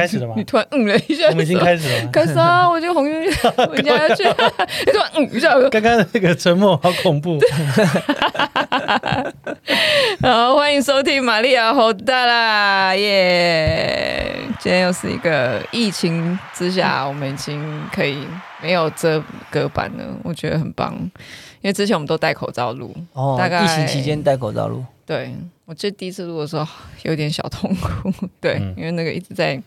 开始了吗？你突然嗯了一下，我们已经开始了吗？开始啊！我就红军回家要去，你突然嗯一下，刚刚那个沉默好恐怖。好，欢迎收听玛利亚侯大啦，耶！今天又是一个疫情之下，我们已经可以没有遮隔板了，我觉得很棒。因为之前我们都戴口罩录，哦，大概疫情期间戴口罩录，对。我记得第一次录的时候有点小痛苦，对，嗯、因为那个一直在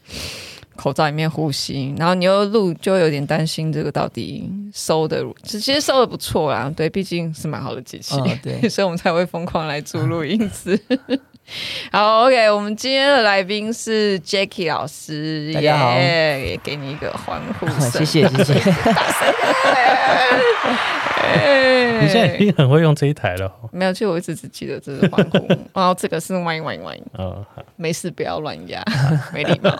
口罩里面呼吸，然后你又录，就有点担心这个到底收的，其实收的不错啦，对，毕竟是蛮好的机器，哦、对，所以我们才会疯狂来租录音质。好，OK，我们今天的来宾是 Jacky 老师，大家好，也给你一个欢呼声，谢谢，谢谢。你现在已经很会用这一台了。没有，其实我一直只记得这是欢呼，然后这个是弯弯弯。哦，没事，不要乱压，没礼貌。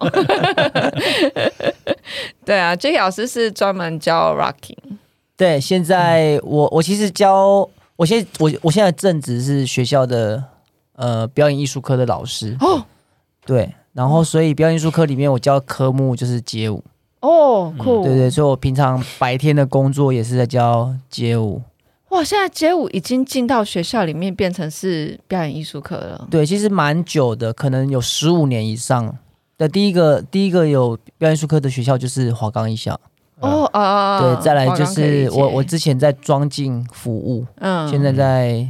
对啊，Jacky 老师是专门教 Rocking。对，现在我我其实教，我现在我我现在正职是学校的呃表演艺术科的老师。哦，对，然后所以表演艺术科里面我教科目就是街舞。哦，酷、嗯！对对，所以我平常白天的工作也是在教街舞。哇，现在街舞已经进到学校里面，变成是表演艺术课了。对，其实蛮久的，可能有十五年以上的。第一个第一个有表演艺术课的学校就是华冈艺校。哦啊，对，再来就是我我之前在庄敬服务，嗯，现在在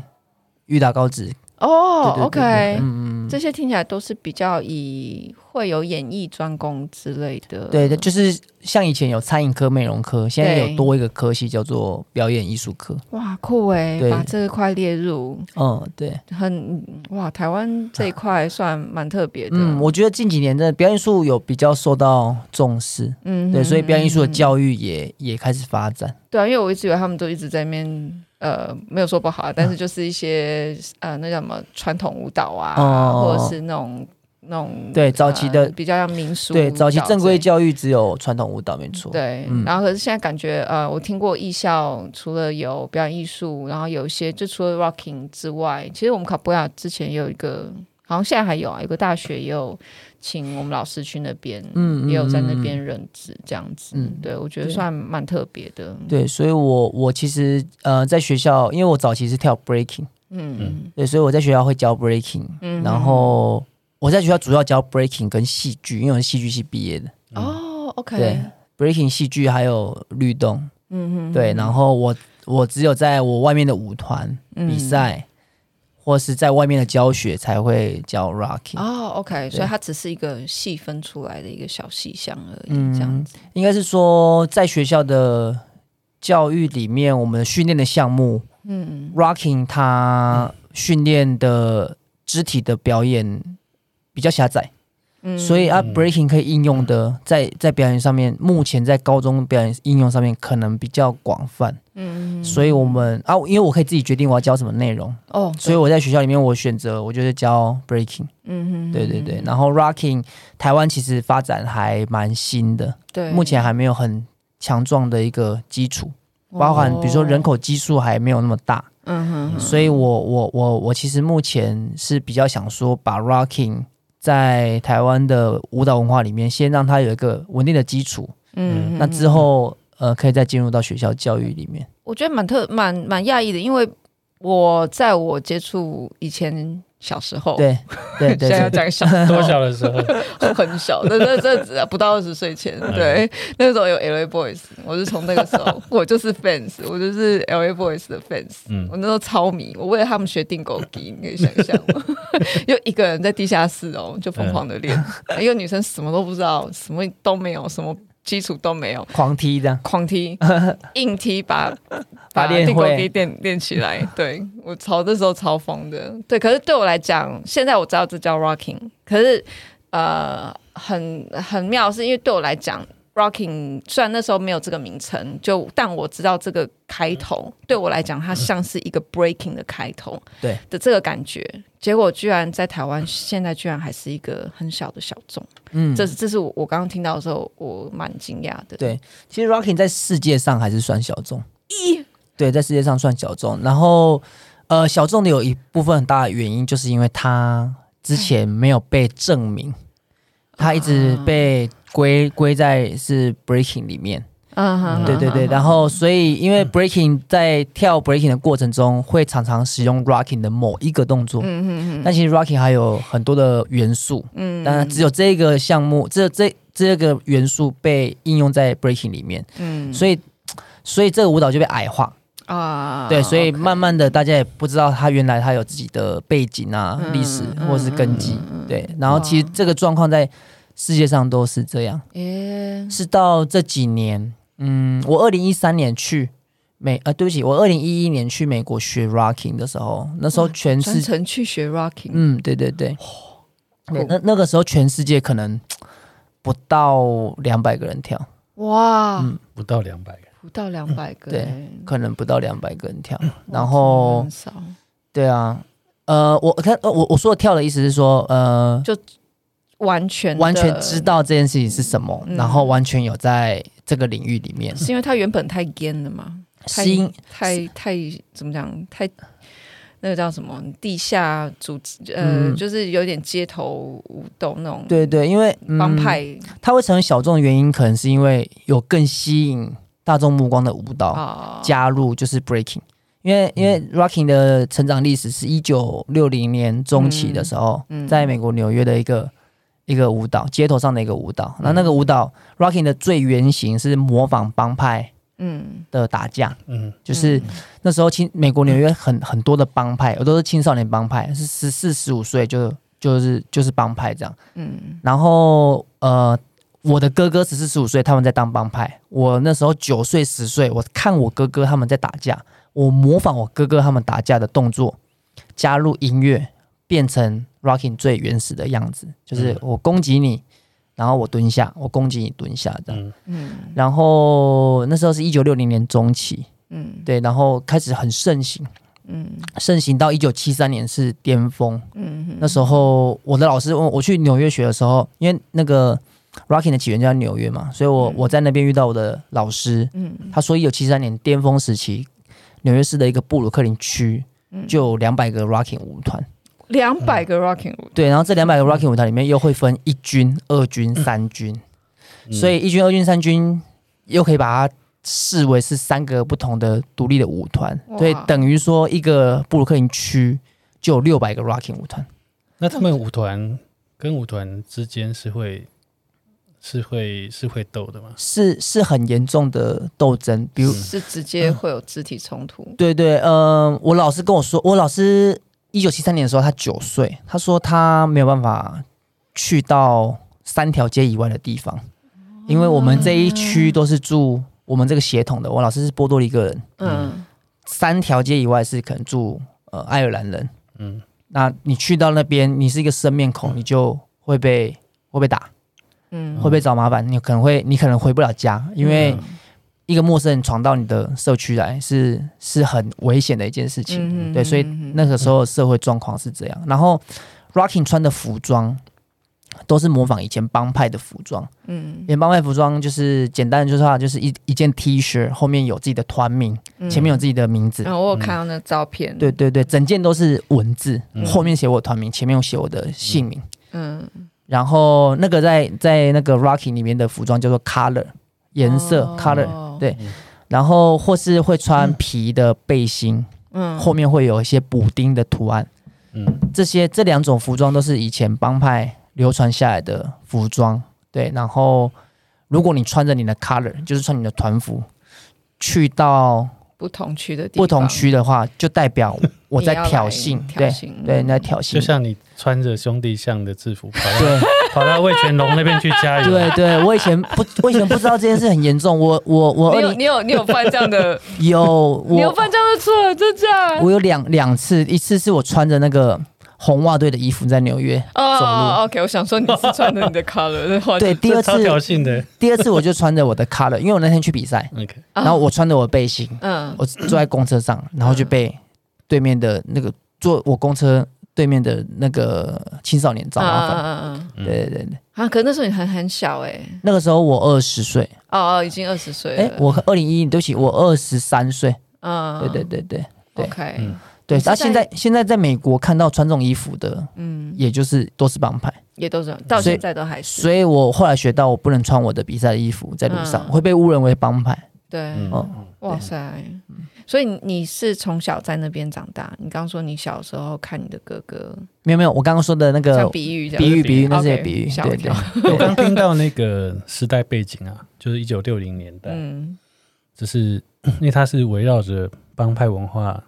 裕达高职。哦、oh，OK，嗯嗯，这些听起来都是比较以会有演艺专攻之类的。对的，就是像以前有餐饮科、美容科，现在有多一个科系叫做表演艺术科。哇，酷哎，把这块列入。嗯，对，很哇，台湾这一块算蛮特别的。嗯，我觉得近几年的表演艺术有比较受到重视。嗯，对，所以表演艺术的教育也、嗯、也开始发展。对啊，因为我一直以为他们都一直在那边。呃，没有说不好，但是就是一些、嗯、呃，那叫什么传统舞蹈啊，哦、或者是那种那种对早期的、呃、比较像民俗，对早期正规教育只有传统舞蹈没错。对，嗯、然后可是现在感觉呃，我听过艺校除了有表演艺术，然后有一些就除了 Rocking 之外，其实我们卡布亚之前也有一个，好像现在还有啊，有个大学也有。请我们老师去那边，嗯，也有在那边任职这样子，嗯，对，我觉得算蛮特别的。对，所以我我其实呃在学校，因为我早期是跳 breaking，嗯。嗯，对，所以我在学校会教 breaking，嗯，然后我在学校主要教 breaking 跟戏剧，因为我是戏剧系毕业的。哦，OK，对，breaking 戏剧还有律动，嗯嗯，对，然后我我只有在我外面的舞团比赛。或是在外面的教学才会叫 Rocking 哦，OK，所以它只是一个细分出来的一个小细项而已，嗯、这样子。应该是说，在学校的教育里面，我们训练的项目，嗯，Rocking 它训练的肢体的表演比较狭窄。所以啊，breaking 可以应用的在在表演上面，目前在高中表演应用上面可能比较广泛。嗯，所以我们啊，因为我可以自己决定我要教什么内容哦，所以我在学校里面我选择我就是教 breaking。嗯哼，对对对。然后 rocking 台湾其实发展还蛮新的，对，目前还没有很强壮的一个基础，包含比如说人口基数还没有那么大。嗯哼，所以我我我我其实目前是比较想说把 rocking。在台湾的舞蹈文化里面，先让他有一个稳定的基础，嗯，那之后呃，可以再进入到学校教育里面。我觉得蛮特蛮蛮讶异的，因为我在我接触以前。小时候，对对对，现在要讲小 多小的时候，很小，那那这不到二十岁前，对，那个时候有 LA Boys，我是从那个时候，我就是 fans，我就是 LA Boys 的 fans，嗯，我那时候超迷，我为了他们学定狗机，你可以想象吗？又一个人在地下室哦，就疯狂的练，一个女生什么都不知道，什么都没有，什么。基础都没有，狂踢的，狂踢，硬踢把 把定狗给练练起来。对，我超那时候超疯的，对。可是对我来讲，现在我知道这叫 rocking，可是呃，很很妙，是因为对我来讲。Rocking 虽然那时候没有这个名称，就但我知道这个开头对我来讲，它像是一个 breaking 的开头，对的这个感觉。结果居然在台湾，现在居然还是一个很小的小众。嗯，这是这是我我刚刚听到的时候，我蛮惊讶的。对，其实 Rocking 在世界上还是算小众。一，对，在世界上算小众。然后，呃，小众的有一部分很大的原因，就是因为它之前没有被证明。他一直被归归在是 breaking 里面。嗯，对对对，然后所以因为 breaking 在跳 breaking 的过程中，会常常使用 rocking 的某一个动作，嗯嗯嗯，但其实 rocking 还有很多的元素，嗯，当然只有这个项目，这这这个元素被应用在 breaking 里面，嗯，所以所以这个舞蹈就被矮化。啊，对，所以慢慢的大家也不知道他原来他有自己的背景啊、历史或是根基，对，然后其实这个状况在世界上都是这样，诶，是到这几年。嗯，我二零一三年去美，呃，对不起，我二零一一年去美国学 rocking 的时候，那时候全世界去学 rocking，嗯，对对对，对，那那个时候全世界可能不到两百个人跳，哇，嗯，不到两百个，不到两百个，对，可能不到两百个人跳，然后，对啊，呃，我看，我我说的跳的意思是说，呃，就。完全完全知道这件事情是什么，嗯、然后完全有在这个领域里面，是因为他原本太 gay 了吗？太太太怎么讲？太那个叫什么？地下组织？呃，嗯、就是有点街头舞动那种。对对，因为帮派，他、嗯、会成为小众的原因，可能是因为有更吸引大众目光的舞蹈、哦、加入，就是 breaking。因为因为 rocking 的成长历史是一九六零年中期的时候，嗯嗯、在美国纽约的一个。一个舞蹈，街头上的一个舞蹈。那那个舞蹈，rocking 的最原型是模仿帮派，嗯的打架，嗯，就是那时候青美国纽约很很多的帮派，我都是青少年帮派，是十四十五岁就就是就是帮派这样，嗯。然后呃，我的哥哥十四十五岁，他们在当帮派。我那时候九岁十岁，我看我哥哥他们在打架，我模仿我哥哥他们打架的动作，加入音乐，变成。Rocking 最原始的样子，就是我攻击你，嗯、然后我蹲下，我攻击你蹲下这样。嗯，然后那时候是一九六零年中期，嗯，对，然后开始很盛行，嗯，盛行到一九七三年是巅峰。嗯哼，那时候我的老师问我去纽约学的时候，因为那个 Rocking 的起源就在纽约嘛，所以我、嗯、我在那边遇到我的老师，嗯，他说一九七三年巅峰时期，纽约市的一个布鲁克林区就有两百个 Rocking 舞团。两百个 rocking 舞，对，然后这两百个 rocking 舞台里面又会分一军、二军、三军，嗯、所以一军、二军、三军又可以把它视为是三个不同的独立的舞团，哇所以等于说一个布鲁克林区就有六百个 rocking 舞团。那他们舞团跟舞团之间是会是会是会斗的吗？是是很严重的斗争，比如是直接会有肢体冲突。嗯、对对，嗯、呃，我老师跟我说，我老师。一九七三年的时候，他九岁。他说他没有办法去到三条街以外的地方，因为我们这一区都是住我们这个血统的。我老师是波多黎各人，嗯，三条街以外是可能住呃爱尔兰人，嗯，那你去到那边，你是一个生面孔，你就会被会被打，嗯，会被找麻烦，你可能会你可能回不了家，因为。一个陌生人闯到你的社区来是，是是很危险的一件事情，对，所以那个时候社会状况是这样。然后，Rocking 穿的服装都是模仿以前帮派的服装，嗯，以前帮派服装就是简单的就是话，就是一一件 T 恤后面有自己的团名，嗯、前面有自己的名字。然后、嗯、我有看到那照片，对对对，整件都是文字，嗯、后面写我团名，前面有写我的姓名，嗯，然后那个在在那个 Rocking 里面的服装叫做 Color。颜色、哦、color 对，然后或是会穿皮的背心，嗯，后面会有一些补丁的图案，嗯，这些这两种服装都是以前帮派流传下来的服装，对。然后如果你穿着你的 color，就是穿你的团服，去到不同区的地不同区的话，就代表 我在挑衅，挑衅对对，你在挑衅，就像你穿着兄弟像的制服跑到。跑到魏全龙那边去加油。对对，我以前不，我以前不知道这件事很严重。我我我，你有你有你有犯这样的？有，你有犯这样的错？真假？我有两两次，一次是我穿着那个红袜队的衣服在纽约走路。哦，OK，我想说你是穿着你的 color 对，第二次挑衅的。第二次我就穿着我的 color，因为我那天去比赛，OK，然后我穿着我的背心，嗯，我坐在公车上，然后就被对面的那个坐我公车。对面的那个青少年找麻烦，嗯嗯对对对对，啊，可是那时候你还很小哎，那个时候我二十岁，哦哦，已经二十岁了，哎，我二零一一，对不起，我二十三岁，嗯，对对对对对，OK，对，那现在现在在美国看到穿这种衣服的，嗯，也就是都是帮派，也都是到现在都还是。所以，我后来学到，我不能穿我的比赛衣服在路上，嗯、会被误认为帮派。对，哦，哇塞！所以你是从小在那边长大？你刚刚说你小时候看你的哥哥，没有没有，我刚刚说的那个比喻，比喻比喻那是比喻。对对，我刚听到那个时代背景啊，就是一九六零年代，嗯，只是 因为它是围绕着帮派文化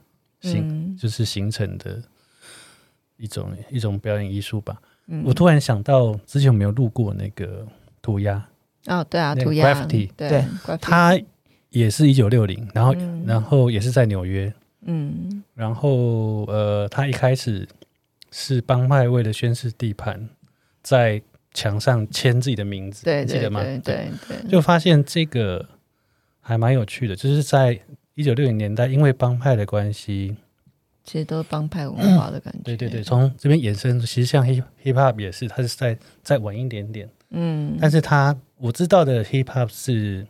形，就是形成的一种一种表演艺术吧。我突然想到，之前有没有录过那个涂鸦？哦，对啊，涂鸦，对，他。也是一九六零，然后、嗯、然后也是在纽约，嗯，然后呃，他一开始是帮派为了宣示地盘，在墙上签自己的名字，对，记得吗？对对对，就发现这个还蛮有趣的，就是在一九六零年代，因为帮派的关系，其实都是帮派文化的感觉，对对对，从这边衍生，其实像 hip hip hop 也是，它是在再晚一点点，嗯，但是它我知道的 hip hop 是。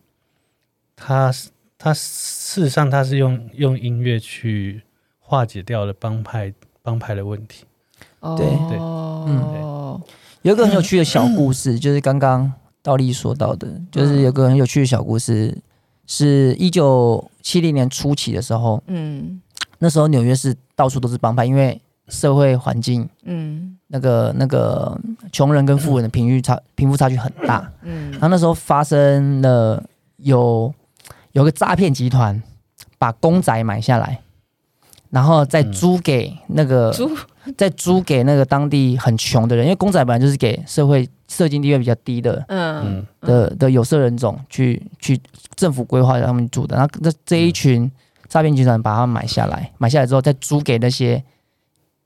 它它事实上它是用用音乐去化解掉了帮派帮派的问题。哦、对。对，嗯，有一个很有趣的小故事，就是刚刚道立说到的，就是有个很有趣的小故事，是一九七零年初期的时候，嗯，那时候纽约市到处都是帮派，因为社会环境，嗯，那个那个穷人跟富人的贫裕差贫富差距很大，嗯，然后那时候发生了有。有个诈骗集团把公仔买下来，然后再租给那个，再租给那个当地很穷的人，因为公仔本来就是给社会社经地位比较低的，嗯，的的有色人种去去政府规划让他们住的。然后这这一群诈骗集团把他们买下来，买下来之后再租给那些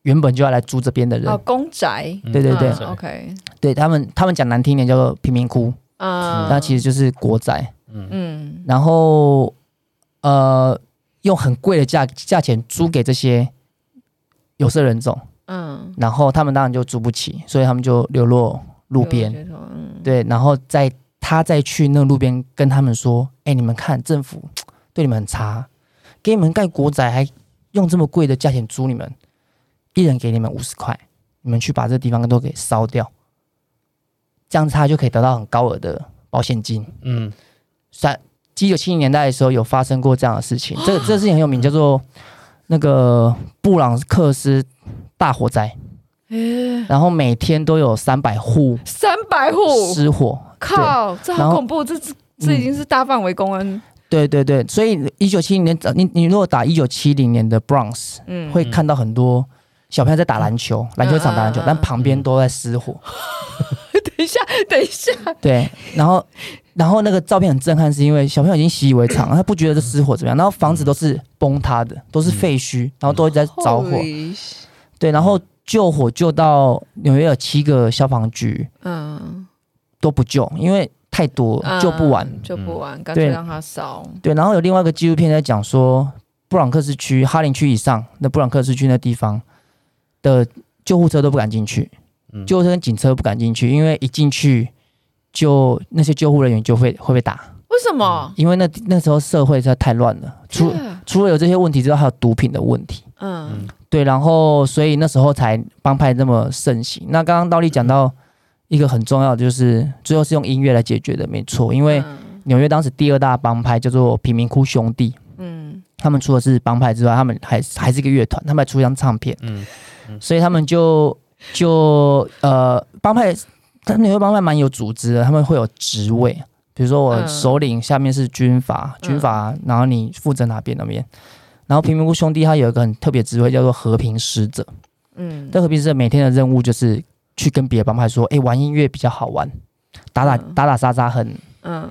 原本就要来租这边的人。哦，公宅，对对对，OK，对他们他们讲难听点叫做贫民窟，啊，那其实就是国宅。嗯，然后呃，用很贵的价价钱租给这些有色人种，嗯，然后他们当然就租不起，所以他们就流落路边，嗯，对，然后再他再去那路边跟他们说，哎，你们看政府 对你们很差，给你们盖国宅还用这么贵的价钱租你们，一人给你们五十块，你们去把这地方都给烧掉，这样子他就可以得到很高额的保险金，嗯。三一九七零年代的时候，有发生过这样的事情。这个 这个事情很有名，叫做那个布朗克斯大火灾。然后每天都有三百户，三百户失火。靠，这好恐怖！这这这已经是大范围公安。对对对，所以一九七零年，你你如果打一九七零年的 Bronx，嗯，会看到很多小朋友在打篮球，篮球场打篮球，但旁边都在失火。等一下，等一下。对，然后。然后那个照片很震撼，是因为小朋友已经习以为常，他不觉得这失火怎么样。然后房子都是崩塌的，都是废墟，然后都在着火。对，然后救火救到纽约有七个消防局，嗯，都不救，因为太多救不完，救不完，干脆让它烧。对，然后有另外一个纪录片在讲说，布朗克斯区、哈林区以上那布朗克斯区那地方的救护车都不敢进去，救护车跟警车不敢进去，因为一进去。就那些救护人员就会会被打，为什么？因为那那时候社会实在太乱了，除除了有这些问题之外，还有毒品的问题。嗯，对，然后所以那时候才帮派这么盛行。那刚刚道理讲到一个很重要的，就是最后是用音乐来解决的，没错。因为纽约当时第二大帮派叫做贫民窟兄弟，嗯，他们除了是帮派之外，他们还还是一个乐团，他们还出一张唱片，嗯，所以他们就就呃帮派。他们纽约帮派蛮有组织的，他们会有职位，比如说我首领下面是军阀，嗯、军阀，然后你负责哪边那边，然后贫民窟兄弟他有一个很特别职位叫做和平使者，嗯，这和平使者每天的任务就是去跟别的帮派说，哎，玩音乐比较好玩，打打打打杀杀很，嗯，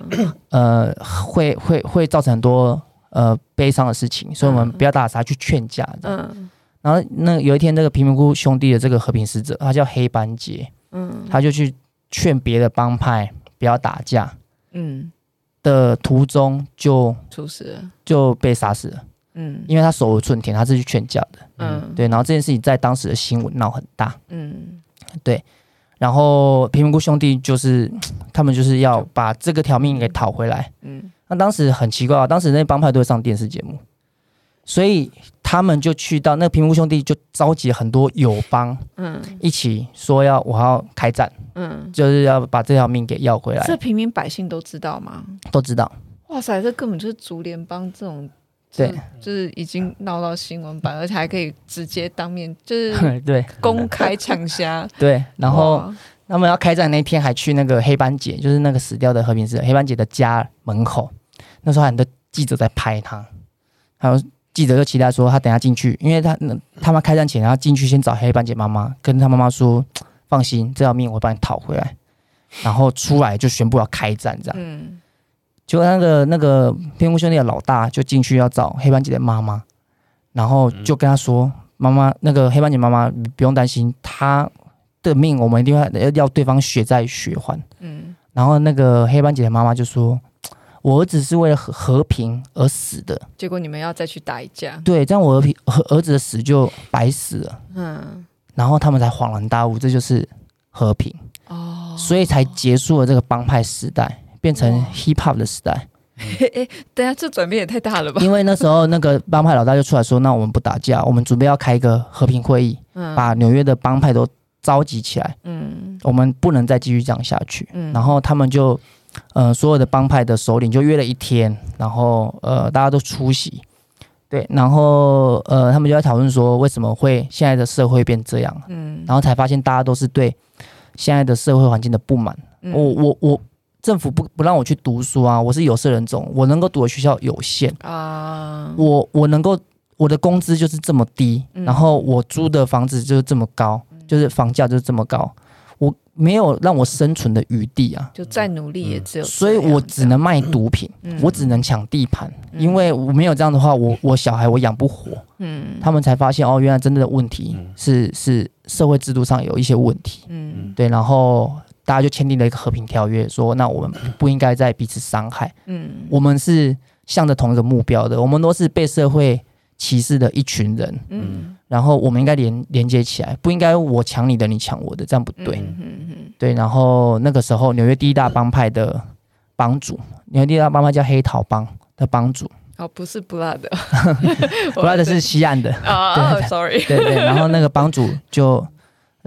呃，会会会造成很多呃悲伤的事情，所以我们不要打打杀去劝架，嗯，然后那有一天那个贫民窟兄弟的这个和平使者，他叫黑班杰。嗯，他就去劝别的帮派不要打架，嗯，的途中就出事了，就被杀死了，嗯，因为他手无寸铁，他是去劝架的，嗯，对，然后这件事情在当时的新闻闹很大，嗯，对，然后贫民窟兄弟就是他们就是要把这个条命给讨回来，嗯，那当时很奇怪啊，当时那帮派都会上电视节目，所以他们就去到那个平埔兄弟，就召集很多友邦，嗯，一起说要我要开战，嗯，就是要把这条命给要回来。这平民百姓都知道吗？都知道。哇塞，这根本就是竹联帮这种，对，就是已经闹到新闻版，而且还可以直接当面，就是 对公开抢虾。对，然后他们要开战那天，还去那个黑斑姐，就是那个死掉的和平使者黑斑姐的家门口，那时候很多记者在拍他，还有。记者就期待说，他等下进去，因为他他们开战前，然后进去先找黑斑姐妈妈，跟他妈妈说：“放心，这条命我帮你讨回来。”然后出来就宣布要开战，这样。嗯。就那个那个平埔兄弟的老大就进去要找黑斑姐的妈妈，然后就跟他说：“妈妈，那个黑斑姐妈妈，你不用担心，她的命我们一定要要对方血债血还。”嗯。然后那个黑斑姐的妈妈就说。我儿子是为了和和平而死的，结果你们要再去打一架，对，这样我儿平和儿子的死就白死了。嗯，然后他们才恍然大悟，这就是和平哦，所以才结束了这个帮派时代，变成 hip hop 的时代。哎、哦嗯，等下这转变也太大了吧？因为那时候那个帮派老大就出来说：“那我们不打架，我们准备要开一个和平会议，嗯、把纽约的帮派都召集起来。嗯，我们不能再继续这样下去。嗯，然后他们就。呃，所有的帮派的首领就约了一天，然后呃，大家都出席，对，然后呃，他们就在讨论说，为什么会现在的社会变这样？嗯，然后才发现大家都是对现在的社会环境的不满。嗯、我我我，政府不不让我去读书啊，我是有色人种，我能够读的学校有限。啊，我我能够我的工资就是这么低，嗯、然后我租的房子就是这么高，就是房价就是这么高。我没有让我生存的余地啊！就再努力也只有，所以我只能卖毒品，嗯、我只能抢地盘，嗯、因为我没有这样的话，我我小孩我养不活。嗯，他们才发现哦，原来真正的问题是是社会制度上有一些问题。嗯，对，然后大家就签订了一个和平条约，说那我们不应该再彼此伤害。嗯，我们是向着同一个目标的，我们都是被社会歧视的一群人。嗯。然后我们应该连连接起来，不应该我抢你的，你抢我的，这样不对。嗯嗯嗯、对，然后那个时候纽约第一大帮派的帮主，纽约第一大帮派叫黑桃帮的帮主。哦，不是 Blood，Blood 是西岸的。啊、oh,，sorry。对对，然后那个帮主就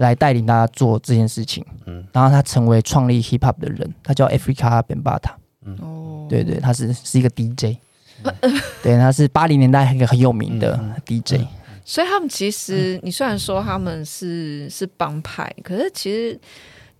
来带领大家做这件事情。嗯。然后他成为创立 Hip Hop 的人，他叫 Africa Bambaataa。嗯。哦。对对，他是是一个 DJ。对，他是八零年代一个很有名的 DJ。嗯所以他们其实，你虽然说他们是是帮派，可是其实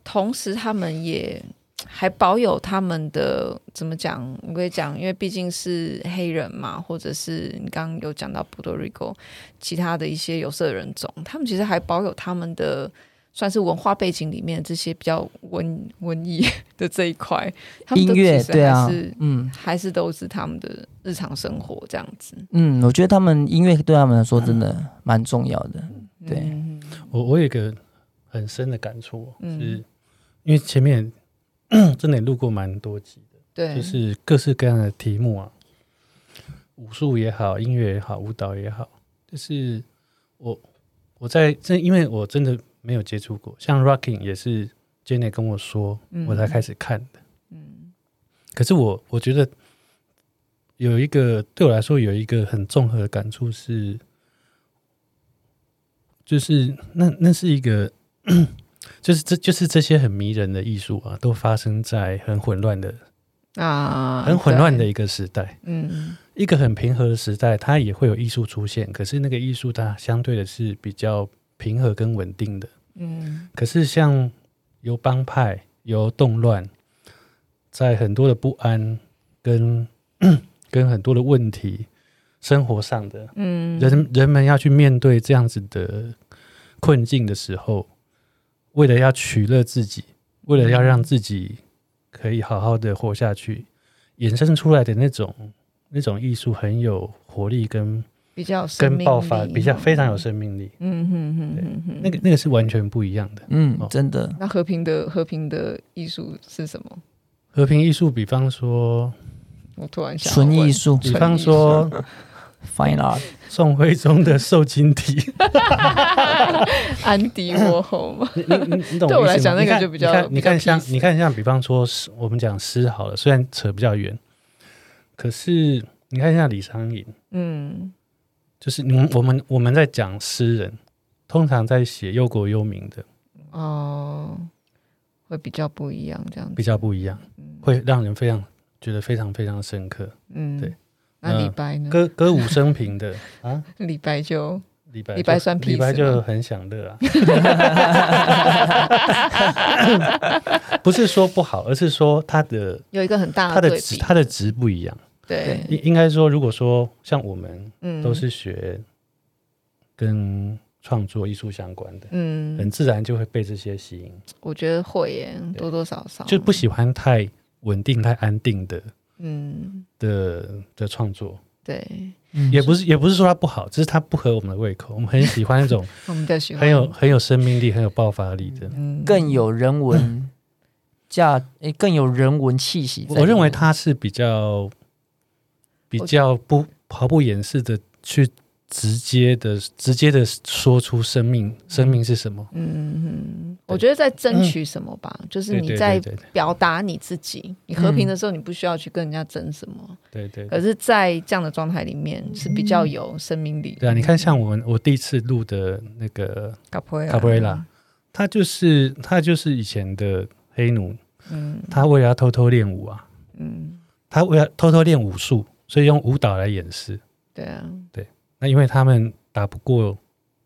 同时他们也还保有他们的怎么讲？我跟你讲，因为毕竟是黑人嘛，或者是你刚刚有讲到 Puerto Rico，其他的一些有色人种，他们其实还保有他们的。算是文化背景里面这些比较文文艺的这一块，音乐对啊，嗯，还是都是他们的日常生活这样子。嗯，我觉得他们音乐对他们来说真的蛮重要的。嗯、对，嗯、我我有一个很深的感触，嗯、是因为前面 真的也录过蛮多集的，对，就是各式各样的题目啊，武术也好，音乐也好，舞蹈也好，就是我我在这，因为我真的。没有接触过，像 Rocking 也是 Jenny 跟我说，我才开始看的。嗯，可是我我觉得有一个对我来说有一个很综合的感触是，就是那那是一个，就是这就是这些很迷人的艺术啊，都发生在很混乱的啊，很混乱的一个时代。嗯，一个很平和的时代，它也会有艺术出现，可是那个艺术它相对的是比较。平和跟稳定的，嗯，可是像由帮派、由动乱，在很多的不安跟 跟很多的问题，生活上的，嗯，人人们要去面对这样子的困境的时候，为了要取乐自己，为了要让自己可以好好的活下去，衍生出来的那种那种艺术很有活力跟。比较跟爆发比较非常有生命力，嗯哼哼哼哼，那个那个是完全不一样的，嗯，真的。那和平的和平的艺术是什么？和平艺术，比方说，我突然想，纯艺术，比方说，Fine Art，宋徽宗的瘦金体，安迪沃荷嘛，你你你懂？对我来讲，那个就比较，你看像你看像比方说，我们讲诗好了，虽然扯比较远，可是你看像李商隐，嗯。就是你们我们我们在讲诗人，通常在写忧国忧民的。哦，会比较不一样，这样子。比较不一样，会让人非常觉得非常非常深刻。嗯，对。那李白呢？歌歌舞升平的啊，李白就李白李白算屁，李白就很享乐啊。不是说不好，而是说他的有一个很大的他的值他的值不一样。对，应应该说，如果说像我们都是学跟创作艺术相关的，嗯，很自然就会被这些吸引。我觉得会耶，多多少少就不喜欢太稳定、太安定的。嗯的的创作，对，也不是也不是说它不好，只是它不合我们的胃口。我们很喜欢那种 我们喜欢很有很有生命力、很有爆发力的，更有人文价，诶，更有人文气息。我认为它是比较比较不毫不掩饰的去。直接的、直接的说出生命，生命是什么？嗯嗯，我觉得在争取什么吧，嗯、就是你在表达你自己。你和平的时候，你不需要去跟人家争什么。对，对对。可是，在这样的状态里面，是比较有生命力。对啊，你看，像我们我第一次录的那个卡普瑞拉，卡普瑞拉，他就是他就是以前的黑奴。嗯。他为了要偷偷练舞啊。嗯。他为了偷偷练武术，所以用舞蹈来掩饰。对啊。对。那因为他们打不过，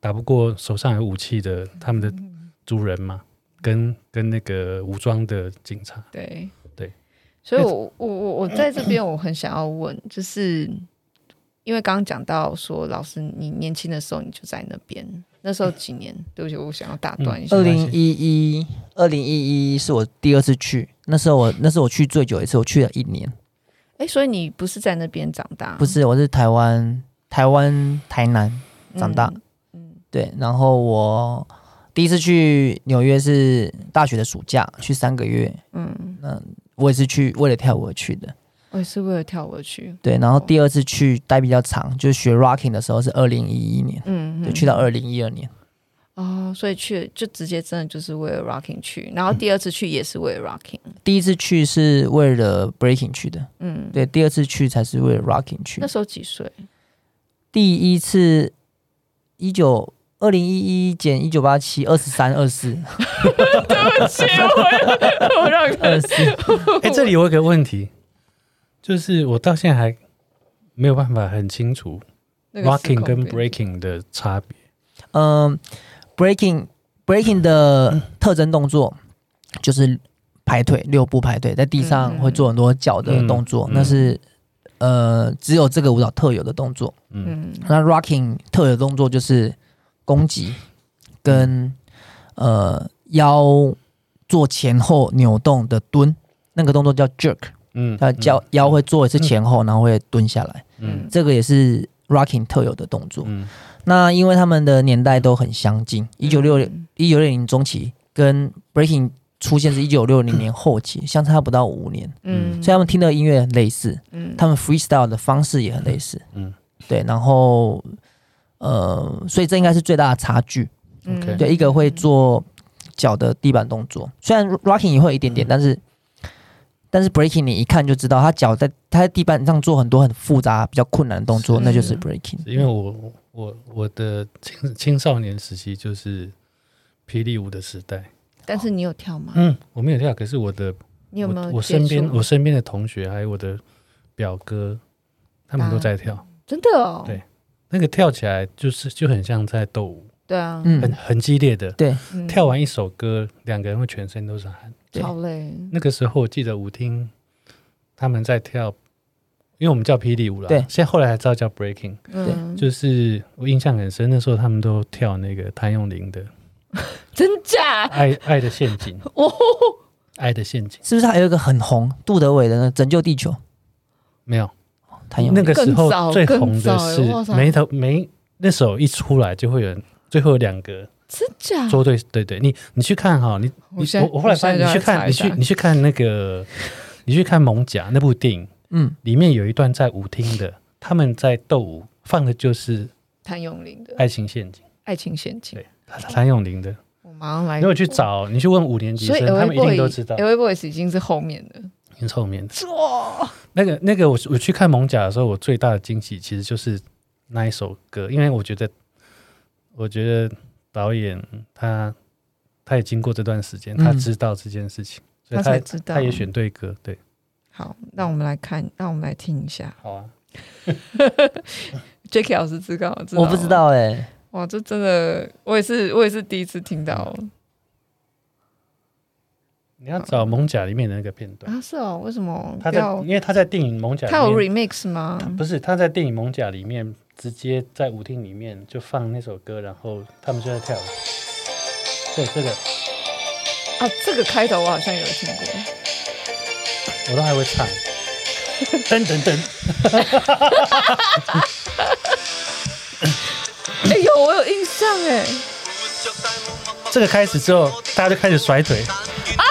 打不过手上有武器的他们的族人嘛，跟跟那个武装的警察。对对，所以我我我我在这边我很想要问，就是因为刚刚讲到说，老师你年轻的时候你就在那边，那时候几年？对不起，我想要打断一下。二零一一，二零一一是我第二次去，那时候我那时候我去最久一次，我去了一年。哎，所以你不是在那边长大？不是，我是台湾。台湾台南长大，嗯，对，然后我第一次去纽约是大学的暑假，去三个月，嗯，那我也是去为了跳舞而去的，我也是为了跳舞而去，对，然后第二次去待比较长，就是学 rocking 的时候是二零一一年，嗯，就去到二零一二年，哦，所以去就直接真的就是为了 rocking 去，然后第二次去也是为了 rocking，第一次去是为了 breaking 去的，嗯，对，第二次去才是为了 rocking 去，那时候几岁？第一次一九二零一一减一九八七二十三二四，对不起，我我让二四。哎，这里有一个问题，就是我到现在还没有办法很清楚 rocking 跟 breaking 的差别。嗯，breaking breaking 的特征动作就是排腿六步排腿，在地上会做很多脚的动作，那是。呃，只有这个舞蹈特有的动作。嗯，那 rocking 特有的动作就是攻击跟呃腰做前后扭动的蹲，那个动作叫 jerk。嗯，他脚腰会做一次前后，然后会蹲下来。嗯，这个也是 rocking 特有的动作。嗯，那因为他们的年代都很相近，一九六零一九六零中期跟 breaking。出现是一九六零年后期，相差不到五年，嗯，所以他们听的音乐很类似，嗯，他们 freestyle 的方式也很类似，嗯，对，然后呃，所以这应该是最大的差距，嗯，对，一个会做脚的地板动作，虽然 rocking 也会有一点点，但是但是 breaking 你一看就知道，他脚在他在地板上做很多很复杂、比较困难的动作，那就是 breaking。因为我我我的青青少年时期就是霹雳舞的时代。但是你有跳吗？嗯，我没有跳。可是我的，你有没有？我身边我身边的同学还有我的表哥，他们都在跳。真的哦。对，那个跳起来就是就很像在斗舞。对啊，很很激烈的。对，跳完一首歌，两个人会全身都是汗，超累。那个时候我记得舞厅他们在跳，因为我们叫霹雳舞了。对，现在后来才知道叫 breaking。对，就是我印象很深，那时候他们都跳那个谭咏麟的。真假？爱爱的陷阱 哦，爱的陷阱是不是还有一个很红杜德伟的呢拯救地球？没有，他有那个时候最红的是没头没那首一出来就会有最后两个真假？说对对对，你你去看哈，你我我后来发现你去看你去你去看那个你去看《蒙甲》那部电影，嗯，里面有一段在舞厅的，他们在斗舞，放的就是谭咏麟的《爱情陷阱》。爱情陷阱。对。谭咏麟的，我马上来。如果去找，你去问五年级生，他们一定都知道。L.A. Boys 已经是后面的，已经是后面的。哇，那个那个，我我去看蒙甲的时候，我最大的惊喜其实就是那一首歌，因为我觉得，我觉得导演他他也经过这段时间，他知道这件事情，嗯、所以他，他才知道，他也选对歌，对。好，那我们来看，让我们来听一下。好啊，Jacky 老师知道，知道我不知道哎、欸，哇，这真的，我也是，我也是第一次听到。你要找《蒙甲》里面的那个片段啊？是哦，为什么？他在，因为他在电影《蒙甲》，他有 remix 吗？不是，他在电影《蒙甲》里面直接在舞厅里面就放那首歌，然后他们就在跳舞。对，这个啊，这个开头我好像有听过，我都还会唱。噔噔噔！我有印象哎。这个开始之后，大家就开始甩腿啊。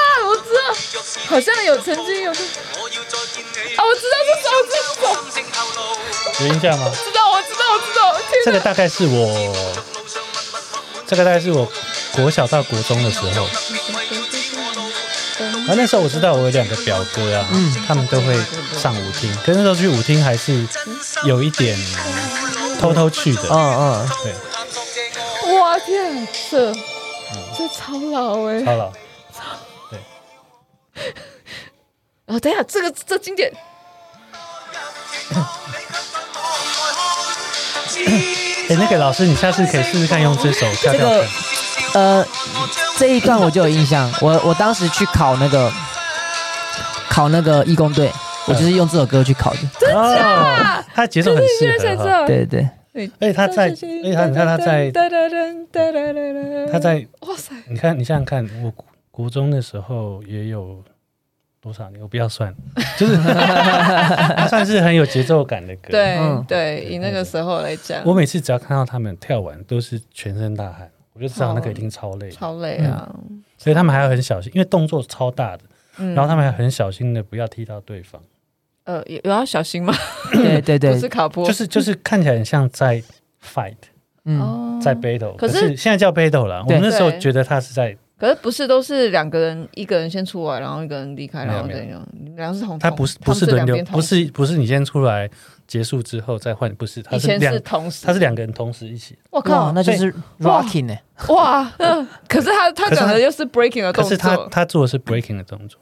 好像有曾经有个啊，我知道这首，这首有印象吗？知道，我知道，我知道。这个大概是我，这个大概是我国小到国中的时候。然后那时候我知道我有两个表哥啊，嗯，他们都会上舞厅，可是那时候去舞厅还是有一点偷偷去的。嗯嗯，对。哇天，这这超老哎，超老。超对。哦等一下，这个这经典。哎，那个老师，你下次可以试试看用这首跳跳。这个呃，这一段我就有印象。我我当时去考那个考那个义工队，我就是用这首歌去考的。真的？他节奏很适合。对对对。哎，他在，哎，他你看他在，他在。哇塞！你看，你想想看，我国中的时候也有。多少年？我不要算，就是 它算是很有节奏感的歌。对对，以那个时候来讲，我每次只要看到他们跳完，都是全身大汗，我就知道那个一定超累，超累啊！所以他们还要很小心，因为动作超大的，然后他们还很小心的不要踢到对方。呃，有有要小心吗？对对对，不是卡波，就是就是看起来很像在 fight，嗯，在 battle，可是现在叫 battle 了。我们那时候觉得他是在。可是不是都是两个人，一个人先出来，然后一个人离开，然后怎样，两个是同。他不是不是轮流，不是不是你先出来结束之后再换，不是，他是两同时，他是两个人同时一起。我靠，那就是 rocking 呢？哇，可是他他讲的又是 breaking 的动作，可是他他做的是 breaking 的动作，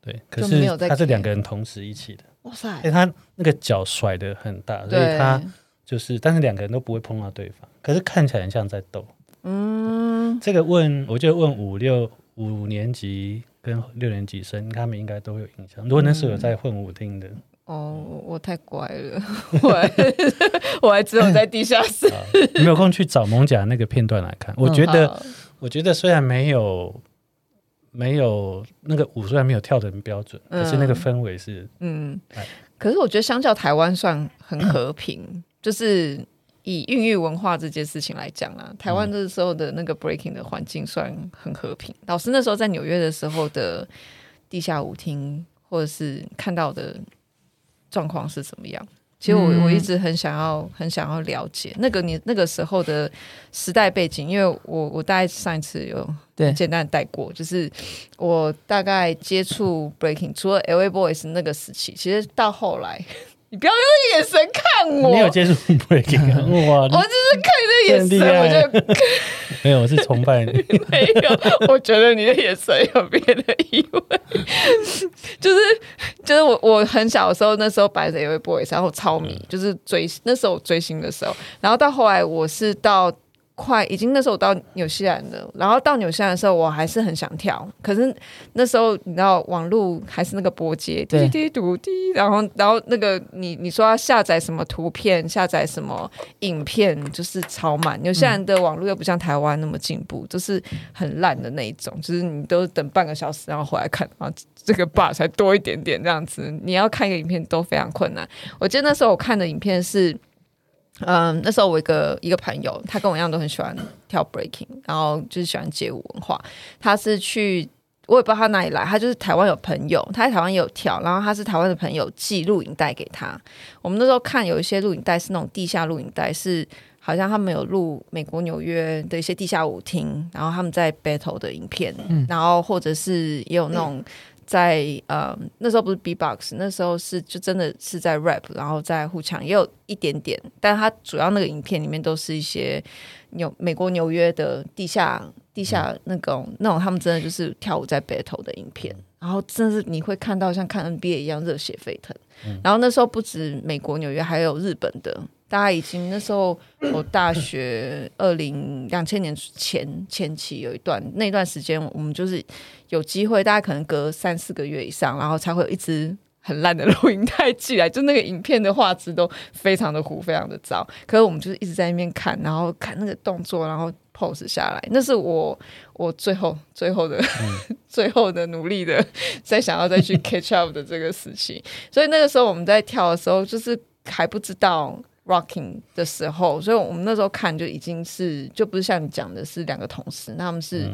对，可是他是两个人同时一起的。哇塞，因为他那个脚甩的很大，所以他就是，但是两个人都不会碰到对方，可是看起来很像在斗。嗯，这个问，我就问五六五年级跟六年级生，他们应该都会有印象。如果那时候有在混舞厅的，哦，我太乖了，我还 我还只有在地下室。你没有空去找蒙甲那个片段来看。我觉得，我觉得虽然没有没有那个舞，虽然没有跳的很标准，可是那个氛围是，嗯，可是我觉得相较台湾算很和平，就是。以孕育文化这件事情来讲啦，台湾这时候的那个 breaking 的环境算很和平。嗯、老师那时候在纽约的时候的地下舞厅，或者是看到的状况是怎么样？其实我、嗯、我一直很想要很想要了解那个你那个时候的时代背景，因为我我大概上一次有简单的带过，就是我大概接触 breaking 除了 LA Boys 那个时期，其实到后来。你不要用眼神看我。你有接触 breaking 哇？我就是看你的眼神，我就 没有，我是崇拜你。没有，我觉得你的眼神有别的意味。就是就是我我很小的时候，那时候白色一位 Boys，然后超迷，就是追那时候我追星的时候，然后到后来我是到。快已经那时候我到纽西兰了，然后到纽西兰的时候我还是很想跳，可是那时候你知道网络还是那个波接滴滴嘟滴，然后然后那个你你说要下载什么图片，下载什么影片，就是超慢。纽西兰的网络又不像台湾那么进步，就是很烂的那一种，就是你都等半个小时然后回来看，啊这个 bar 才多一点点这样子，你要看一个影片都非常困难。我记得那时候我看的影片是。嗯，那时候我一个一个朋友，他跟我一样都很喜欢跳 breaking，然后就是喜欢街舞文化。他是去，我也不知道他哪里来，他就是台湾有朋友，他在台湾也有跳，然后他是台湾的朋友寄录影带给他。我们那时候看有一些录影带是那种地下录影带，是好像他们有录美国纽约的一些地下舞厅，然后他们在 battle 的影片，嗯、然后或者是也有那种。在呃那时候不是 B-box，那时候是就真的是在 rap，然后在互抢，也有一点点，但他主要那个影片里面都是一些纽美国纽约的地下地下那种、嗯、那种他们真的就是跳舞在 battle 的影片，然后真的是你会看到像看 NBA 一样热血沸腾。嗯、然后那时候不止美国纽约，还有日本的。大家已经那时候，我大学 二零两千年前前期有一段那段时间，我们就是有机会，大家可能隔三四个月以上，然后才会有一支很烂的录音带寄来，就那个影片的画质都非常的糊，非常的糟。可是我们就是一直在那边看，然后看那个动作，然后 pose 下来。那是我我最后最后的、最后的努力的，在想要再去 catch up 的这个时期。所以那个时候我们在跳的时候，就是还不知道。Rocking 的时候，所以我们那时候看就已经是，就不是像你讲的是两个同事，那他们是、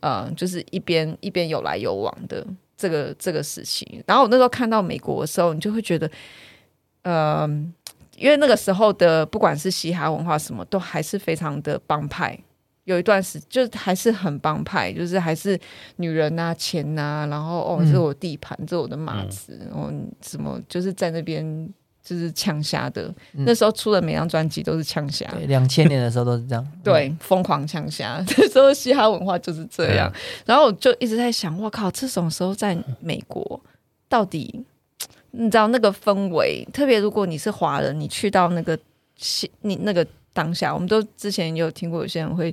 嗯、呃，就是一边一边有来有往的这个这个事情。然后我那时候看到美国的时候，你就会觉得，呃，因为那个时候的不管是嘻哈文化什么，都还是非常的帮派，有一段时就还是很帮派，就是还是女人啊、钱啊，然后哦，这是我地盘，这是我的马子，然后什么就是在那边。就是枪侠的，嗯、那时候出的每张专辑都是枪侠。两千年的时候都是这样。对，疯狂枪侠，那时候嘻哈文化就是这样。嗯、然后我就一直在想，我靠，这种时候在美国，到底你知道那个氛围？特别如果你是华人，你去到那个你那个当下，我们都之前有听过有些人会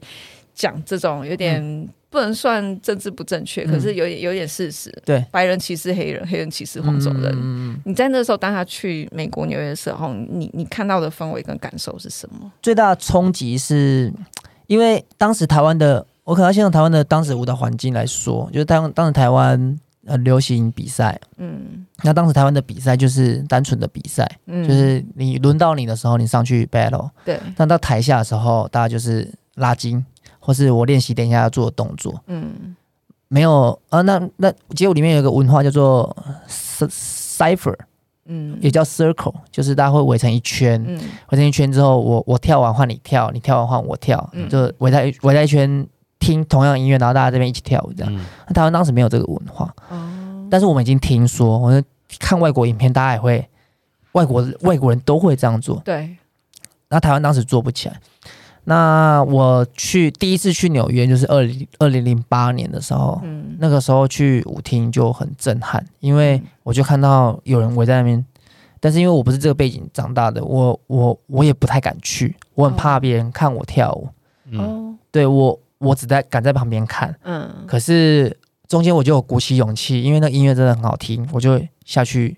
讲这种有点。嗯不能算政治不正确，可是有点有点事实。对，白人歧视黑人，黑人歧视黄种人。嗯、你在那时候当他去美国纽约的时候，你你看到的氛围跟感受是什么？最大的冲击是因为当时台湾的，我可能要先从台湾的当时舞蹈环境来说，就是当当时台湾很流行比赛，嗯，那当时台湾的比赛就是单纯的比赛，嗯，就是你轮到你的时候，你上去 battle，对，但到台下的时候，大家就是拉筋。或是我练习等一下要做的动作，嗯，没有啊，那那街舞里面有一个文化叫做 cipher，嗯，也叫 circle，就是大家会围成一圈，嗯，围成一圈之后，我我跳完换你跳，你跳完换我跳，嗯，就围在围在一圈听同样音乐，然后大家这边一起跳舞这样。嗯，那台湾当时没有这个文化，哦，但是我们已经听说，我们看外国影片，大家也会，外国外国人都会这样做，对，那台湾当时做不起来。那我去第一次去纽约，就是二零二零零八年的时候，嗯，那个时候去舞厅就很震撼，因为我就看到有人围在那边，但是因为我不是这个背景长大的，我我我也不太敢去，我很怕别人看我跳舞，哦，对我我只在敢在旁边看，嗯，可是中间我就有鼓起勇气，因为那音乐真的很好听，我就下去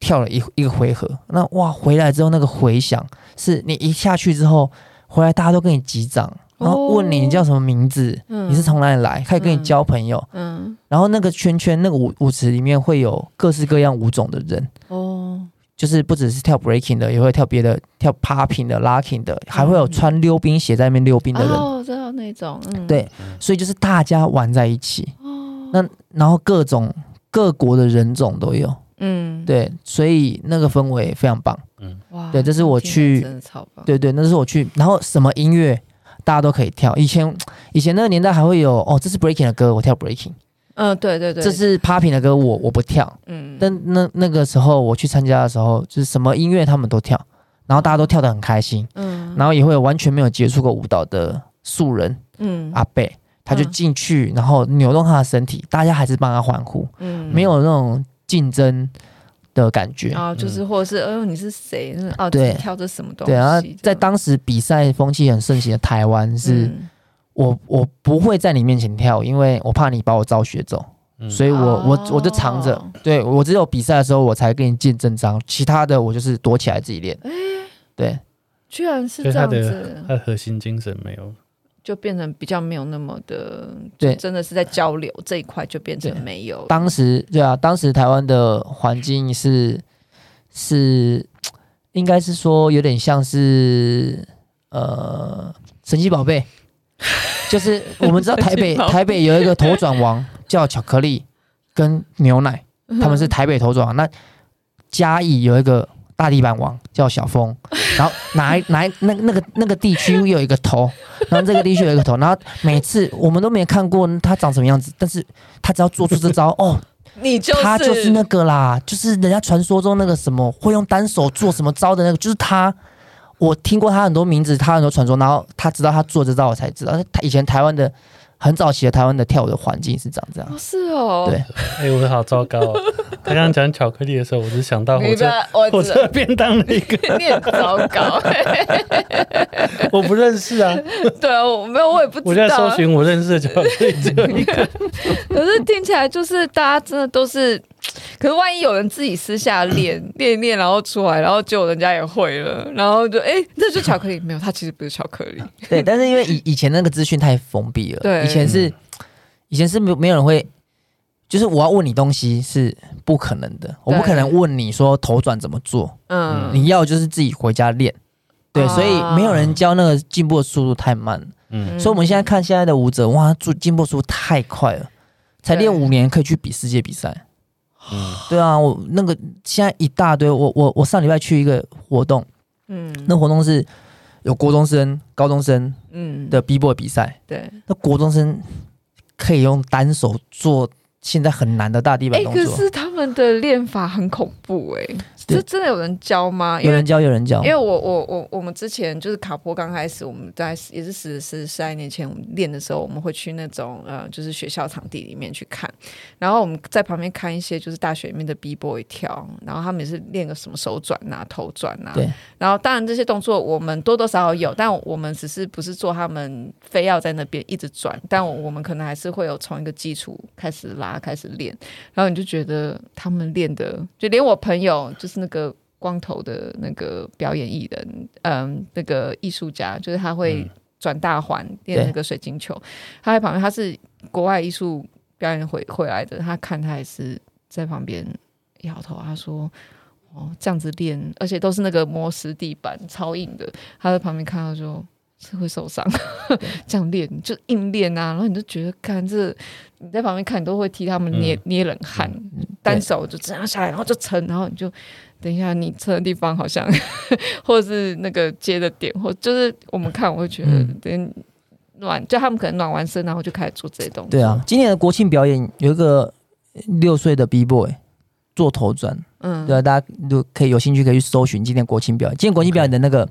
跳了一一个回合，那哇回来之后那个回响是你一下去之后。回来大家都跟你击掌，然后问你你叫什么名字，哦、你是从哪里来，可以跟你交朋友。嗯，嗯然后那个圈圈那个舞舞池里面会有各式各样舞种的人。哦，就是不只是跳 breaking 的，也会跳别的，跳 popping 的、locking 的，还会有穿溜冰鞋在那边溜冰的人。哦，知道那种。嗯、对，所以就是大家玩在一起。哦，那然后各种各国的人种都有。嗯，对，所以那个氛围非常棒。嗯，哇，对，这是我去，真的超棒。对对，那是我去，然后什么音乐大家都可以跳。以前以前那个年代还会有哦，这是 breaking 的歌，我跳 breaking。嗯，对对对，这是 popping 的歌，我我不跳。嗯，但那那个时候我去参加的时候，就是什么音乐他们都跳，然后大家都跳得很开心。嗯，然后也会有完全没有接触过舞蹈的素人，嗯，阿贝，他就进去，然后扭动他的身体，大家还是帮他欢呼。嗯，没有那种。竞争的感觉啊，就是或者是，哎呦，你是谁？哦，对，跳着什么东西？对啊，在当时比赛风气很盛行的台湾，是我我不会在你面前跳，因为我怕你把我招学走，所以我我我就藏着。对，我只有比赛的时候我才跟你见真章，其他的我就是躲起来自己练。对，居然是这样子，他的核心精神没有。就变成比较没有那么的，对，真的是在交流这一块就变成没有。当时对啊，当时台湾的环境是是，应该是说有点像是呃神奇宝贝，就是我们知道台北台北有一个头转王叫巧克力跟牛奶，他们是台北头转王。那嘉义有一个。大地板王叫小峰，然后哪一哪一那那个那个地区又有一个头，然后这个地区有一个头，然后每次我们都没看过他长什么样子，但是他只要做出这招，哦，你就是他就是那个啦，就是人家传说中那个什么会用单手做什么招的那个，就是他。我听过他很多名字，他很多传说，然后他知道他做这招，我才知道。他以前台湾的很早期的台湾的跳舞的环境是长这样。哦是哦，对。哎、欸，我好糟糕、哦。他刚刚讲巧克力的时候，我只想到火车火车便当那个。你很糟糕。我不认识啊。对啊，我没有，我也不知道。我在搜寻我认识的巧克力只有一个。可是听起来就是大家真的都是。可是万一有人自己私下练 练一练，然后出来，然后结果人家也会了，然后就哎，这就巧克力？没有，它其实不是巧克力。对，但是因为以以前那个资讯太封闭了，对，以前是以前是没有没有人会，就是我要问你东西是不可能的，我不可能问你说头转怎么做，嗯，你要就是自己回家练，对，所以没有人教那个进步的速度太慢，嗯，所以我们现在看现在的舞者，哇，做进步速度太快了，才练五年可以去比世界比赛。嗯，对啊，我那个现在一大堆，我我我上礼拜去一个活动，嗯，那活动是有国中生、高中生，嗯。的 B-boy 比赛，对，那国中生可以用单手做。现在很难的大地板动作，可是他们的练法很恐怖哎，这真的有人教吗？有人教，有人教。因为我我我我们之前就是卡坡刚开始，我们在也是十十十来年前我们练的时候，我们会去那种呃，就是学校场地里面去看，然后我们在旁边看一些就是大学里面的 B boy 跳，然后他们也是练个什么手转啊、头转啊，对。然后当然这些动作我们多多少少有，但我们只是不是做他们非要在那边一直转，但我们可能还是会有从一个基础开始拉。开始练，然后你就觉得他们练的，就连我朋友就是那个光头的那个表演艺人，嗯，那个艺术家，就是他会转大环练那个水晶球，他在旁边，他是国外艺术表演回回来的，他看他也是在旁边摇头，他说：“哦，这样子练，而且都是那个磨石地板，超硬的。”他在旁边看到说。是会受伤，这样练就硬练啊，然后你就觉得看这你在旁边看，你都会替他们捏、嗯、捏冷汗，嗯、单手就这样下来，然后就撑，然后你就等一下你撑的地方好像，或者是那个接的点，或就是我们看我会觉得等暖，就他们可能暖完身，然后就开始做这些东西。对啊，今年的国庆表演有一个六岁的 B boy 做头转，嗯，对啊，大家都可以有兴趣可以去搜寻今年国庆表演，今年国庆表演的那个。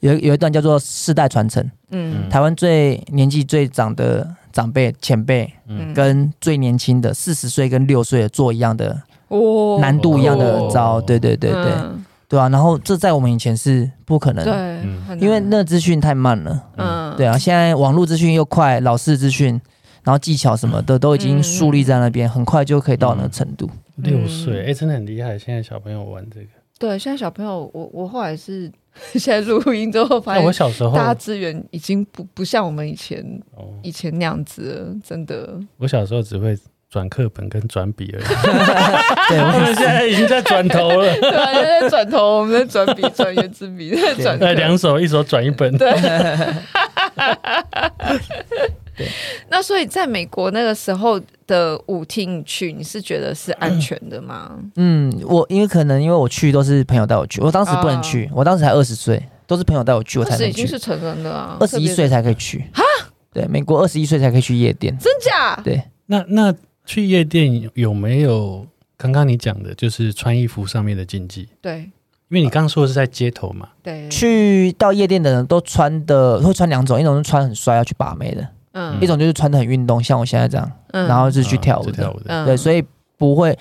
有有一段叫做世代传承，嗯，台湾最年纪最长的长辈前辈，嗯，跟最年轻的四十岁跟六岁做一样的，哦，难度一样的招，哦、对对对对，嗯、对啊，然后这在我们以前是不可能，对，因为那资讯太慢了，嗯，对啊，现在网络资讯又快，老式资讯，然后技巧什么的都已经树立在那边，很快就可以到那个程度。六岁，哎，真的很厉害，现在小朋友玩这个，对，现在小朋友，我我后来是。现在录音之后发现，我小时候大家资源已经不不像我们以前以前那样子了，真的。我小时候只会转课本跟转笔而已，对，我们现在已经在转头了，对，在转头，我们在转笔、转圆珠笔，在转，对，两手一手转一本，对。对那所以，在美国那个时候的舞厅去，你是觉得是安全的吗？嗯，我因为可能因为我去都是朋友带我去，我当时不能去，啊、我当时才二十岁，都是朋友带我去，我才能去。已经是成人的啊，二十一岁才可以去哈？对，美国二十一岁才可以去夜店，真假？对，那那去夜店有没有刚刚你讲的，就是穿衣服上面的禁忌？对，因为你刚刚说的是在街头嘛。对，去到夜店的人都穿的会穿两种，一种是穿很帅要去把妹的。嗯，一种就是穿的很运动，像我现在这样，嗯、然后是去跳舞的，跳舞的。对，所以不会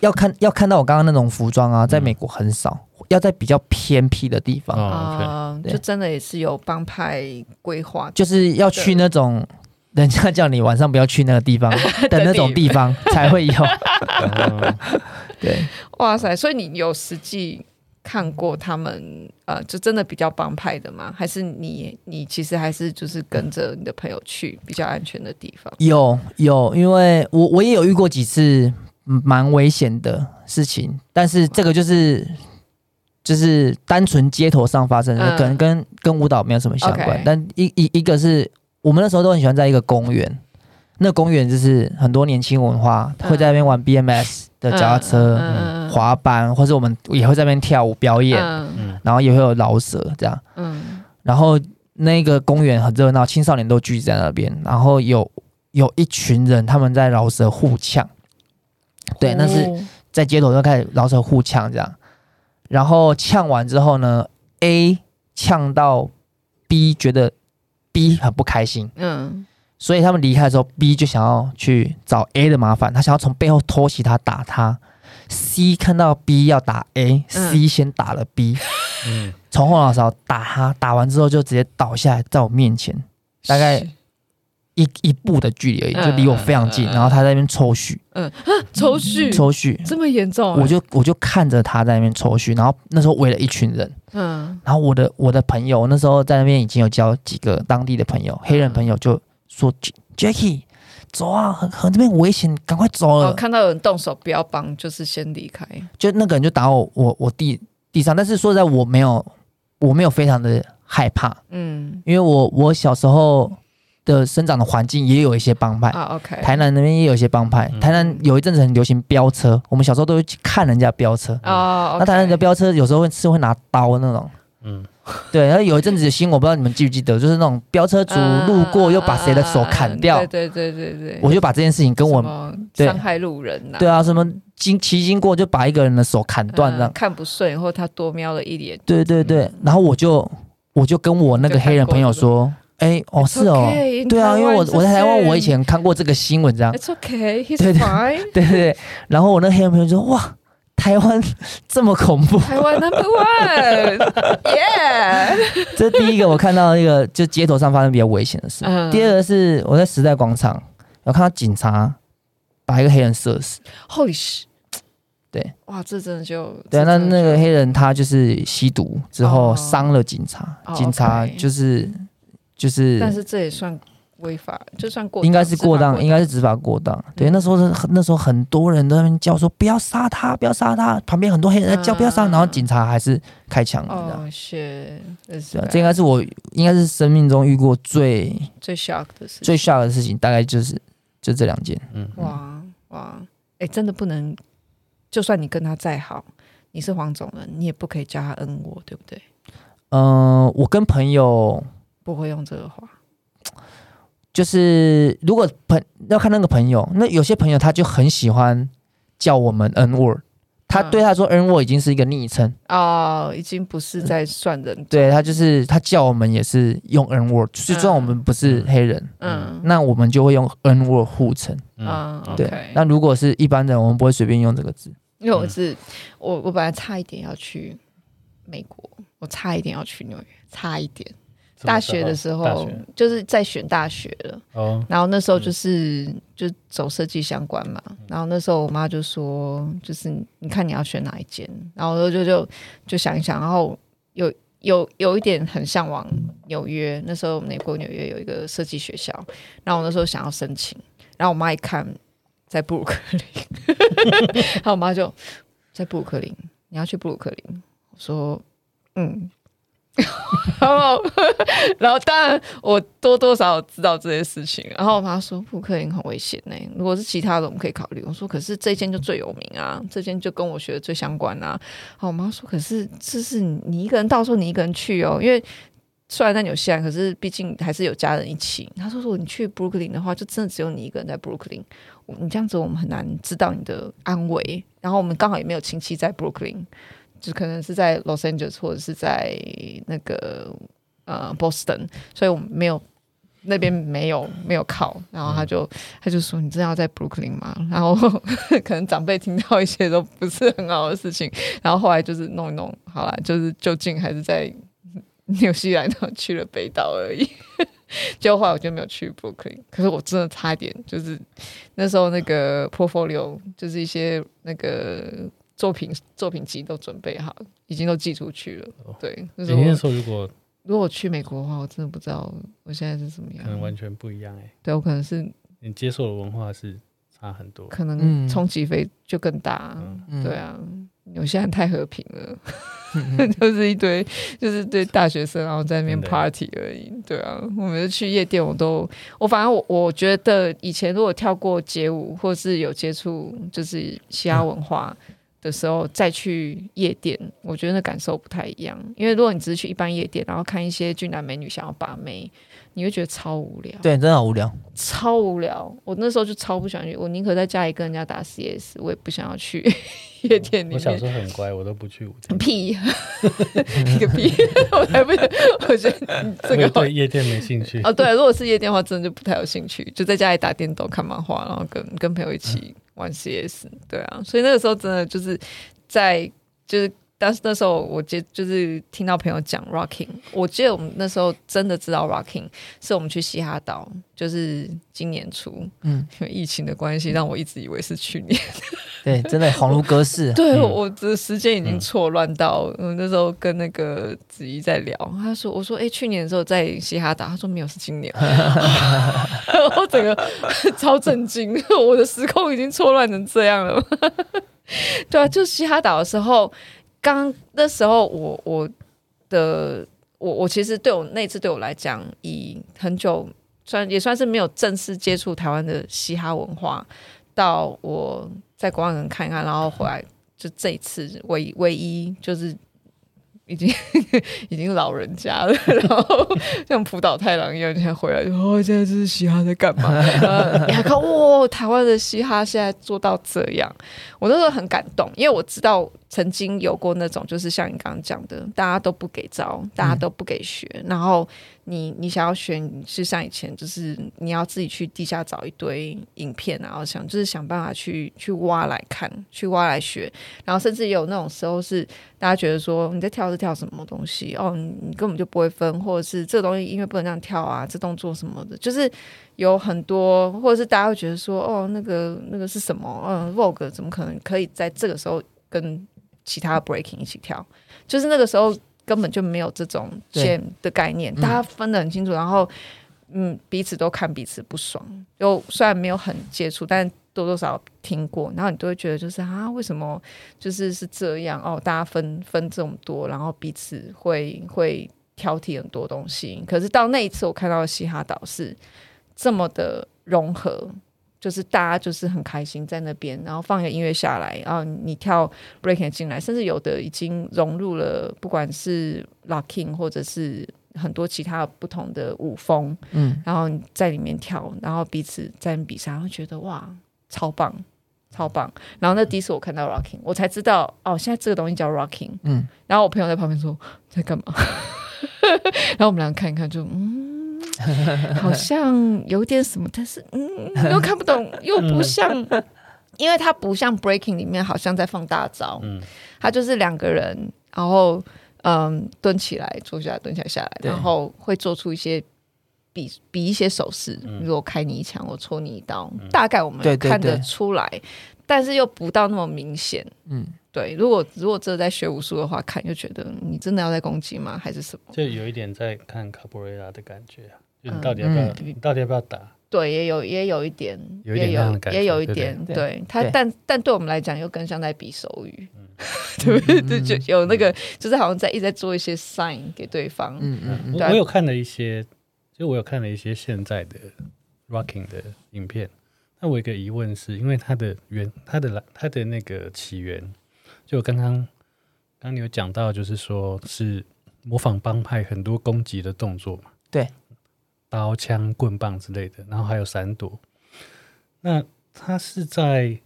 要看要看到我刚刚那种服装啊，在美国很少，嗯、要在比较偏僻的地方。啊，就真的也是有帮派规划，就是要去那种人家叫你晚上不要去那个地方 的那种地方才会有，对，哇塞，所以你有实际。看过他们，呃，就真的比较帮派的吗？还是你你其实还是就是跟着你的朋友去比较安全的地方？有有，因为我我也有遇过几次蛮危险的事情，但是这个就是就是单纯街头上发生的，可能跟跟舞蹈没有什么相关。但一一一个是我们那时候都很喜欢在一个公园。那公园就是很多年轻文化会在那边玩 BMS 的脚踏车、嗯嗯、滑板，或者我们也会在那边跳舞表演，嗯、然后也会有饶舌这样。嗯、然后那个公园很热闹，青少年都聚集在那边，然后有有一群人他们在饶舌互呛，对，那是在街头就开始饶舌互呛这样，然后呛完之后呢，A 呛到 B 觉得 B 很不开心，嗯，所以他们离开的时候，B 就想要去找 A 的麻烦，他想要从背后偷袭他打他。C 看到 B 要打 A，C、嗯、先打了 B，嗯，从后脑勺打他，打完之后就直接倒下来在我面前，大概。一一步的距离而已，就离我非常近，嗯、然后他在那边抽血，嗯，抽血，抽血，这么严重、啊？我就我就看着他在那边抽血，然后那时候围了一群人，嗯，然后我的我的朋友那时候在那边已经有交几个当地的朋友，黑人朋友就说、嗯、：“Jackie，走啊，很很这边危险，赶快走了。”看到有人动手，不要帮，就是先离开。就那个人就打我我我地地上，但是说实在我没有我没有非常的害怕，嗯，因为我我小时候。的生长的环境也有一些帮派啊，OK，台南那边也有一些帮派。台南有一阵子很流行飙车，我们小时候都会去看人家飙车啊。那台南的飙车有时候会是会拿刀那种，嗯，对。然后有一阵子的新闻，我不知道你们记不记得，就是那种飙车族路过又把谁的手砍掉，对对对对对。我就把这件事情跟我伤害路人呐，对啊，什么经骑经过就把一个人的手砍断这样，看不顺，然后他多瞄了一眼，对对对。然后我就我就跟我那个黑人朋友说。哎、欸，哦，是哦，对啊，因为我我在台湾，我以前看过这个新闻，这样。It's okay, he's 对对 fine. 对对对。然后我那黑人朋友说：“哇，台湾这么恐怖。”台湾 number one，yeah。这第一个我看到那个，就街头上发生比较危险的事。嗯、第二个是我在时代广场，我看到警察把一个黑人射死。Holy shit！对，哇，这真的就对。那那个黑人他就是吸毒之后伤了警察，哦、警察就是。就是，但是这也算违法，就算过，应该是过当，应该是执法过当。对，那时候是那时候很多人都在那边叫说不要杀他，不要杀他，旁边很多黑人在叫不要杀，然后警察还是开枪。哦，是，这应该是我应该是生命中遇过最最 shock 的事，最 shock 的事情，大概就是就这两件。嗯，哇哇，哎，真的不能，就算你跟他再好，你是黄种人，你也不可以叫他恩我，对不对？嗯，我跟朋友。不会用这个话，就是如果朋要看那个朋友，那有些朋友他就很喜欢叫我们 N word，他对他说 N word 已经是一个昵称。哦，已经不是在算人，嗯、对他就是他叫我们也是用 N word，就算我们不是黑人，嗯，嗯。那我们就会用 N word 互称，啊，对。Okay 那如果是一般人，我们不会随便用这个字，因为我是我我本来差一点要去美国，我差一点要去纽约，差一点。大学的时候就是在选大学了，哦、然后那时候就是、嗯、就走设计相关嘛，然后那时候我妈就说，就是你看你要选哪一间，然后我就就就想一想，然后有有有一点很向往纽约，那时候美国纽约有一个设计学校，然后我那时候想要申请，然后我妈一看在布鲁克林，然后我妈就在布鲁克林，你要去布鲁克林，我说嗯。然后，然后当然我多多少少知道这些事情。然后我妈说布鲁克林很危险呢，如果是其他的我们可以考虑。我说可是这间就最有名啊，这间就跟我学的最相关啊。然后我妈说可是这是你一个人，到时候你一个人去哦，因为虽然在纽西兰，可是毕竟还是有家人一起。她说如果你去布鲁克林的话，就真的只有你一个人在布鲁克林，你这样子我们很难知道你的安危。然后我们刚好也没有亲戚在布鲁克林。就可能是在 Los Angeles 或者是在那个呃 Boston，所以我们没有那边没有没有靠，然后他就他就说，你真的要在 Brooklyn 吗？然后 可能长辈听到一些都不是很好的事情，然后后来就是弄一弄，好了，就是就近还是在纽西兰去了北岛而已，结果后来我就没有去 Brooklyn，可是我真的差一点，就是那时候那个 portfolio 就是一些那个。作品作品集都准备好，已经都寄出去了。哦、对，那时候如果如果去美国的话，我真的不知道我现在是怎么样，可能完全不一样哎、欸。对，我可能是你接受的文化是差很多，可能冲击飞就更大。嗯、对啊，有些人太和平了，嗯、就是一堆就是对大学生，然后在那边 party 而已。对啊，我每次去夜店，我都我反正我我觉得以前如果跳过街舞，或是有接触就是嘻哈文化。嗯的时候再去夜店，我觉得那感受不太一样。因为如果你只是去一般夜店，然后看一些俊男美女想要把妹，你会觉得超无聊。对，真的好无聊，超无聊。我那时候就超不喜欢去，我宁可在家里跟人家打 CS，我也不想要去 夜店里面。我小时候很乖，我都不去舞厅。屁，一个屁！我才不，我觉得这个对夜店没兴趣。哦，对，如果是夜店的话，真的就不太有兴趣，就在家里打电动、看漫画，然后跟跟朋友一起。嗯玩 CS，对啊，所以那个时候真的就是在就是，但是那时候我接就是听到朋友讲 Rocking，我记得我们那时候真的知道 Rocking，是我们去西哈岛，就是今年初，嗯，因为疫情的关系，让我一直以为是去年。对，真的恍如隔世。对，我的时间已经错乱到，嗯，那时候跟那个子怡在聊，他说，我说，哎、欸，去年的时候在嘻哈岛，他说没有，是今年。我整个超震惊，我的时空已经错乱成这样了。对啊，就嘻哈岛的时候，刚那时候我我的我我其实对我那次对我来讲，以很久算也算是没有正式接触台湾的嘻哈文化，到我。在国外能看一看，然后回来就这一次唯唯一就是已经 已经老人家了，然后像浦岛太郎一样，现在回来哦，现在这是嘻哈在干嘛？你还看哇，台湾的嘻哈现在做到这样，我那时候很感动，因为我知道。曾经有过那种，就是像你刚刚讲的，大家都不给招，大家都不给学，然后你你想要学，是像以前，就是你要自己去地下找一堆影片，然后想就是想办法去去挖来看，去挖来学，然后甚至也有那种时候是大家觉得说你在跳是跳什么东西哦，你，根本就不会分，或者是这东西音乐不能这样跳啊，这动作什么的，就是有很多，或者是大家会觉得说哦，那个那个是什么？嗯，Vogue 怎么可能可以在这个时候跟其他 breaking 一起跳，就是那个时候根本就没有这种 jam 的概念，大家分得很清楚，然后嗯，彼此都看彼此不爽。就虽然没有很接触，但多多少少听过，然后你都会觉得就是啊，为什么就是是这样哦？大家分分这么多，然后彼此会会挑剔很多东西。可是到那一次，我看到的嘻哈岛是这么的融合。就是大家就是很开心在那边，然后放一个音乐下来，然后你跳 breaking 进来，甚至有的已经融入了，不管是 locking 或者是很多其他不同的舞风，嗯，然后在里面跳，然后彼此在比赛，然后觉得哇，超棒，超棒。然后那第一次我看到 locking，我才知道哦，现在这个东西叫 locking，嗯。然后我朋友在旁边说在干嘛？然后我们两个看一看就，就嗯。好像有点什么，但是嗯，又看不懂，又不像，因为它不像 breaking 里面好像在放大招，嗯，它就是两个人，然后嗯蹲起来，坐下来，蹲下来，下来，然后会做出一些比比一些手势，如果开你一枪，我戳你一刀，大概我们看得出来，但是又不到那么明显，嗯，对。如果如果这在学武术的话，看就觉得你真的要在攻击吗？还是什么？就有一点在看卡布瑞拉的感觉啊。你到底要不要？你到底要不要打？对，也有也有一点，有也有也有一点。对他，但但对我们来讲，又更像在比手语。对对，就有那个，就是好像在一直在做一些 sign 给对方。嗯嗯。我有看了一些，就我有看了一些现在的 rocking 的影片。那我有一个疑问是，因为它的原，它的来，它的那个起源，就刚刚刚刚你有讲到，就是说是模仿帮派很多攻击的动作嘛？对。刀枪棍棒之类的，然后还有闪躲。那他是在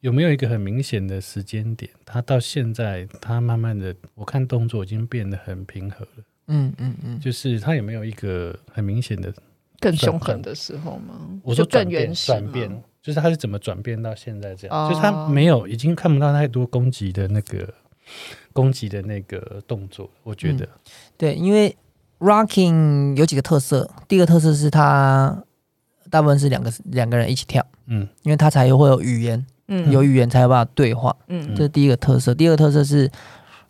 有没有一个很明显的时间点？他到现在，他慢慢的，我看动作已经变得很平和了。嗯嗯嗯，就是他有没有一个很明显的更凶狠的时候吗？我说转变，转变，就是他是怎么转变到现在这样？哦、就是他没有，已经看不到太多攻击的那个攻击的那个动作。我觉得，嗯、对，因为。Rocking 有几个特色，第一个特色是它大部分是两个两个人一起跳，嗯，因为它才会有语言，嗯，有语言才有办法对话，嗯，这是第一个特色。第二个特色是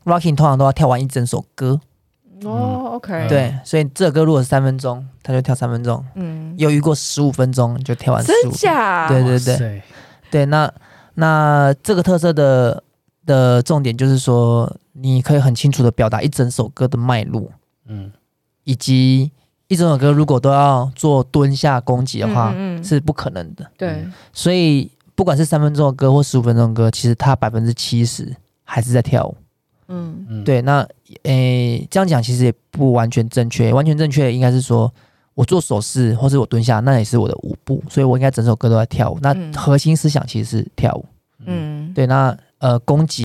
Rocking 通常都要跳完一整首歌，哦，OK，对，所以这首歌如果是三分钟，他就跳三分钟，嗯，有遇过十五分钟就跳完十五，真假？对对对，对，那那这个特色的的重点就是说，你可以很清楚的表达一整首歌的脉络，嗯。以及一整首歌如果都要做蹲下攻击的话，嗯嗯、是不可能的。对，所以不不管是三分钟的歌或十五分钟的歌，其实它百分之七十还是在跳舞。嗯嗯，对。那诶、欸，这样讲其实也不完全正确，完全正确应该是说我做手势或者我蹲下，那也是我的舞步，所以我应该整首歌都在跳舞。那核心思想其实是跳舞。嗯，对。那呃，攻击。